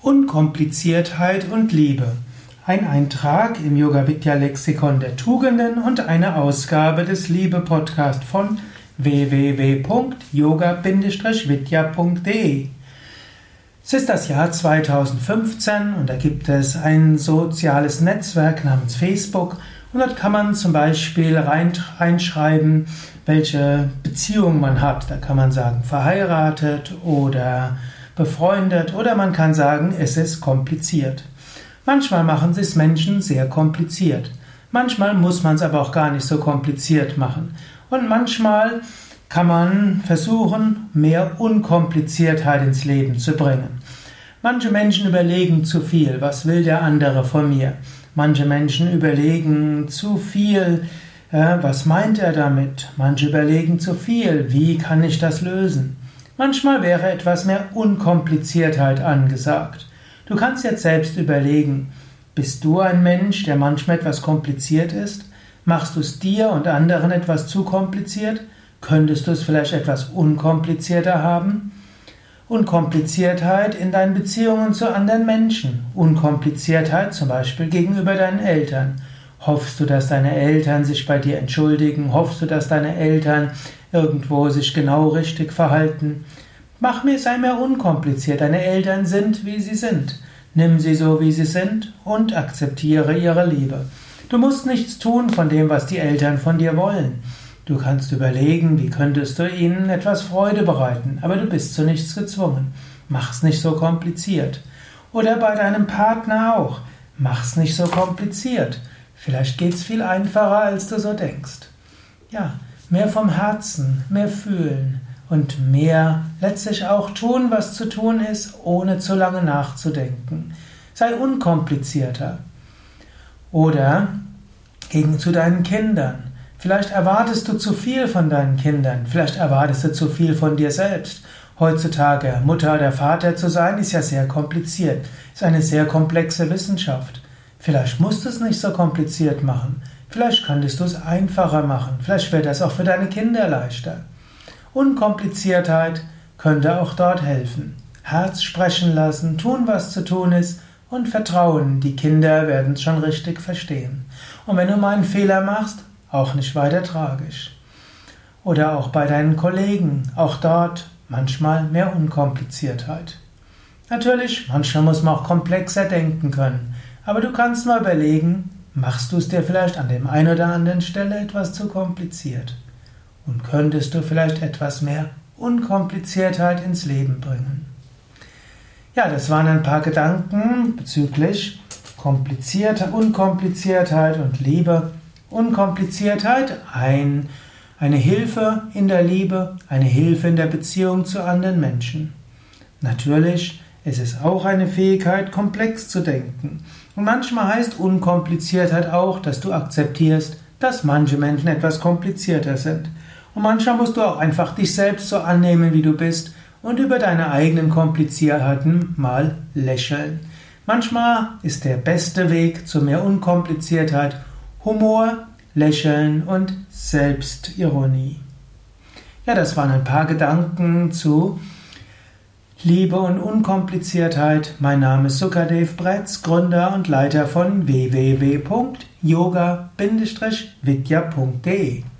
Unkompliziertheit und Liebe. Ein Eintrag im Yoga Vidya Lexikon der Tugenden und eine Ausgabe des Liebe Podcast von www.yoga-vidya.de. Es ist das Jahr 2015 und da gibt es ein soziales Netzwerk namens Facebook und dort kann man zum Beispiel reinschreiben, welche Beziehung man hat. Da kann man sagen verheiratet oder befreundet oder man kann sagen, es ist kompliziert. Manchmal machen es Menschen sehr kompliziert. Manchmal muss man es aber auch gar nicht so kompliziert machen. Und manchmal kann man versuchen, mehr Unkompliziertheit ins Leben zu bringen. Manche Menschen überlegen zu viel, was will der andere von mir? Manche Menschen überlegen zu viel, äh, was meint er damit? Manche überlegen zu viel, wie kann ich das lösen? Manchmal wäre etwas mehr Unkompliziertheit angesagt. Du kannst jetzt selbst überlegen, bist du ein Mensch, der manchmal etwas kompliziert ist? Machst du es dir und anderen etwas zu kompliziert? Könntest du es vielleicht etwas unkomplizierter haben? Unkompliziertheit in deinen Beziehungen zu anderen Menschen. Unkompliziertheit zum Beispiel gegenüber deinen Eltern. Hoffst du, dass deine Eltern sich bei dir entschuldigen? Hoffst du, dass deine Eltern irgendwo sich genau richtig verhalten? Mach mir, sei mir unkompliziert. Deine Eltern sind, wie sie sind. Nimm sie so, wie sie sind und akzeptiere ihre Liebe. Du musst nichts tun von dem, was die Eltern von dir wollen. Du kannst überlegen, wie könntest du ihnen etwas Freude bereiten, aber du bist zu nichts gezwungen. Mach's nicht so kompliziert. Oder bei deinem Partner auch. Mach's nicht so kompliziert. Vielleicht geht's viel einfacher, als du so denkst. Ja, mehr vom Herzen, mehr fühlen und mehr letztlich auch tun, was zu tun ist, ohne zu lange nachzudenken. Sei unkomplizierter. Oder gegen zu deinen Kindern. Vielleicht erwartest du zu viel von deinen Kindern, vielleicht erwartest du zu viel von dir selbst. Heutzutage Mutter oder Vater zu sein, ist ja sehr kompliziert, ist eine sehr komplexe Wissenschaft. Vielleicht musst du es nicht so kompliziert machen. Vielleicht könntest du es einfacher machen. Vielleicht wäre das auch für deine Kinder leichter. Unkompliziertheit könnte auch dort helfen. Herz sprechen lassen, tun, was zu tun ist und vertrauen, die Kinder werden es schon richtig verstehen. Und wenn du mal einen Fehler machst, auch nicht weiter tragisch. Oder auch bei deinen Kollegen, auch dort manchmal mehr Unkompliziertheit. Natürlich, manchmal muss man auch komplexer denken können. Aber du kannst mal überlegen, machst du es dir vielleicht an dem einen oder anderen Stelle etwas zu kompliziert? Und könntest du vielleicht etwas mehr Unkompliziertheit ins Leben bringen? Ja, das waren ein paar Gedanken bezüglich komplizierter, Unkompliziertheit und Liebe. Unkompliziertheit, ein, eine Hilfe in der Liebe, eine Hilfe in der Beziehung zu anderen Menschen. Natürlich es ist auch eine Fähigkeit, komplex zu denken. Und manchmal heißt Unkompliziertheit auch, dass du akzeptierst, dass manche Menschen etwas komplizierter sind. Und manchmal musst du auch einfach dich selbst so annehmen, wie du bist und über deine eigenen Komplizierheiten mal lächeln. Manchmal ist der beste Weg zu mehr Unkompliziertheit Humor, Lächeln und Selbstironie. Ja, das waren ein paar Gedanken zu Liebe und Unkompliziertheit. Mein Name ist Sukadev Bretz, Gründer und Leiter von www.yoga-vidya.de